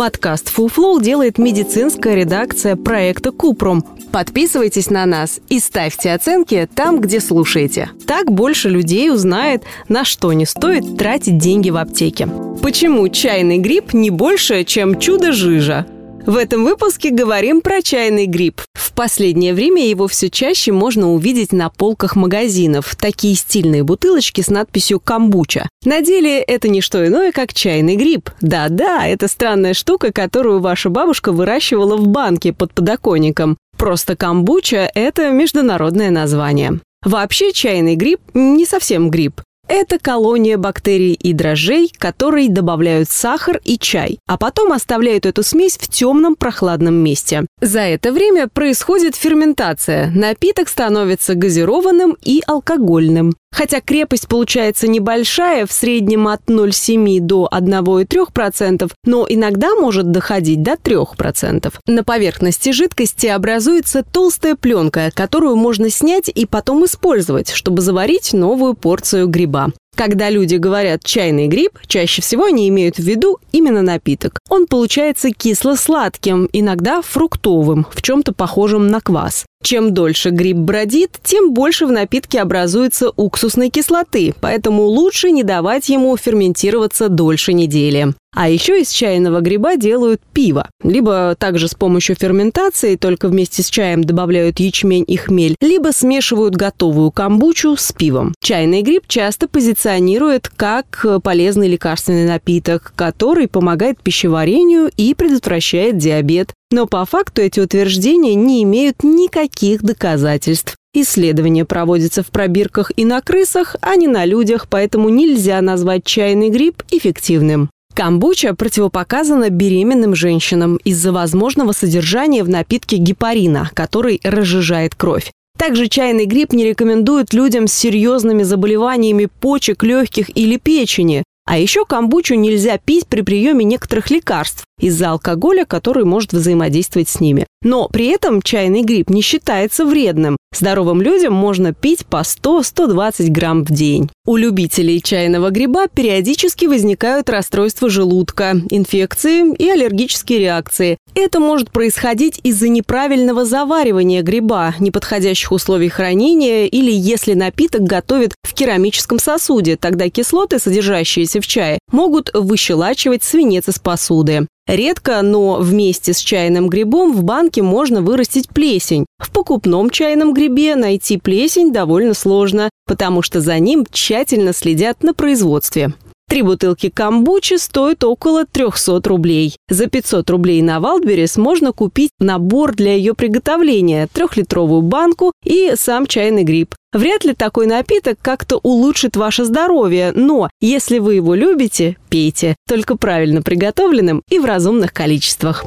Подкаст Flow делает медицинская редакция проекта Купрум. Подписывайтесь на нас и ставьте оценки там, где слушаете. Так больше людей узнает, на что не стоит тратить деньги в аптеке. Почему чайный гриб не больше, чем чудо-жижа? В этом выпуске говорим про чайный гриб. В последнее время его все чаще можно увидеть на полках магазинов. Такие стильные бутылочки с надписью «Камбуча». На деле это не что иное, как чайный гриб. Да-да, это странная штука, которую ваша бабушка выращивала в банке под подоконником. Просто камбуча – это международное название. Вообще чайный гриб не совсем гриб. Это колония бактерий и дрожжей, которые добавляют сахар и чай, а потом оставляют эту смесь в темном прохладном месте. За это время происходит ферментация. Напиток становится газированным и алкогольным. Хотя крепость получается небольшая, в среднем от 0,7 до 1,3%, но иногда может доходить до 3%. На поверхности жидкости образуется толстая пленка, которую можно снять и потом использовать, чтобы заварить новую порцию гриба. Когда люди говорят «чайный гриб», чаще всего они имеют в виду именно напиток. Он получается кисло-сладким, иногда фруктовым, в чем-то похожим на квас. Чем дольше гриб бродит, тем больше в напитке образуется уксусной кислоты, поэтому лучше не давать ему ферментироваться дольше недели. А еще из чайного гриба делают пиво. Либо также с помощью ферментации, только вместе с чаем добавляют ячмень и хмель, либо смешивают готовую камбучу с пивом. Чайный гриб часто позиционирует как полезный лекарственный напиток, который помогает пищеварению и предотвращает диабет. Но по факту эти утверждения не имеют никаких доказательств. Исследования проводятся в пробирках и на крысах, а не на людях, поэтому нельзя назвать чайный гриб эффективным. Камбуча противопоказана беременным женщинам из-за возможного содержания в напитке гепарина, который разжижает кровь. Также чайный гриб не рекомендуют людям с серьезными заболеваниями почек, легких или печени. А еще камбучу нельзя пить при приеме некоторых лекарств из-за алкоголя, который может взаимодействовать с ними. Но при этом чайный гриб не считается вредным. Здоровым людям можно пить по 100-120 грамм в день. У любителей чайного гриба периодически возникают расстройства желудка, инфекции и аллергические реакции. Это может происходить из-за неправильного заваривания гриба, неподходящих условий хранения или если напиток готовят в керамическом сосуде, тогда кислоты, содержащиеся в чае, могут выщелачивать свинец из посуды. Редко, но вместе с чайным грибом в банке можно вырастить плесень. В покупном чайном грибе найти плесень довольно сложно, потому что за ним тщательно следят на производстве. Три бутылки камбучи стоят около 300 рублей. За 500 рублей на Валдберес можно купить набор для ее приготовления, трехлитровую банку и сам чайный гриб. Вряд ли такой напиток как-то улучшит ваше здоровье, но если вы его любите, пейте, только правильно приготовленным и в разумных количествах.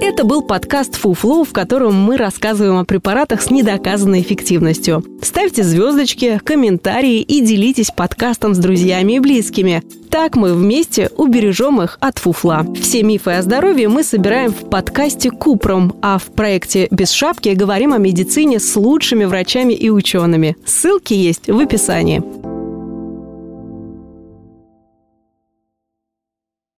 Это был подкаст «Фуфло», в котором мы рассказываем о препаратах с недоказанной эффективностью. Ставьте звездочки, комментарии и делитесь подкастом с друзьями и близкими. Так мы вместе убережем их от фуфла. Все мифы о здоровье мы собираем в подкасте «Купром», а в проекте «Без шапки» говорим о медицине с лучшими врачами и учеными. Ссылки есть в описании.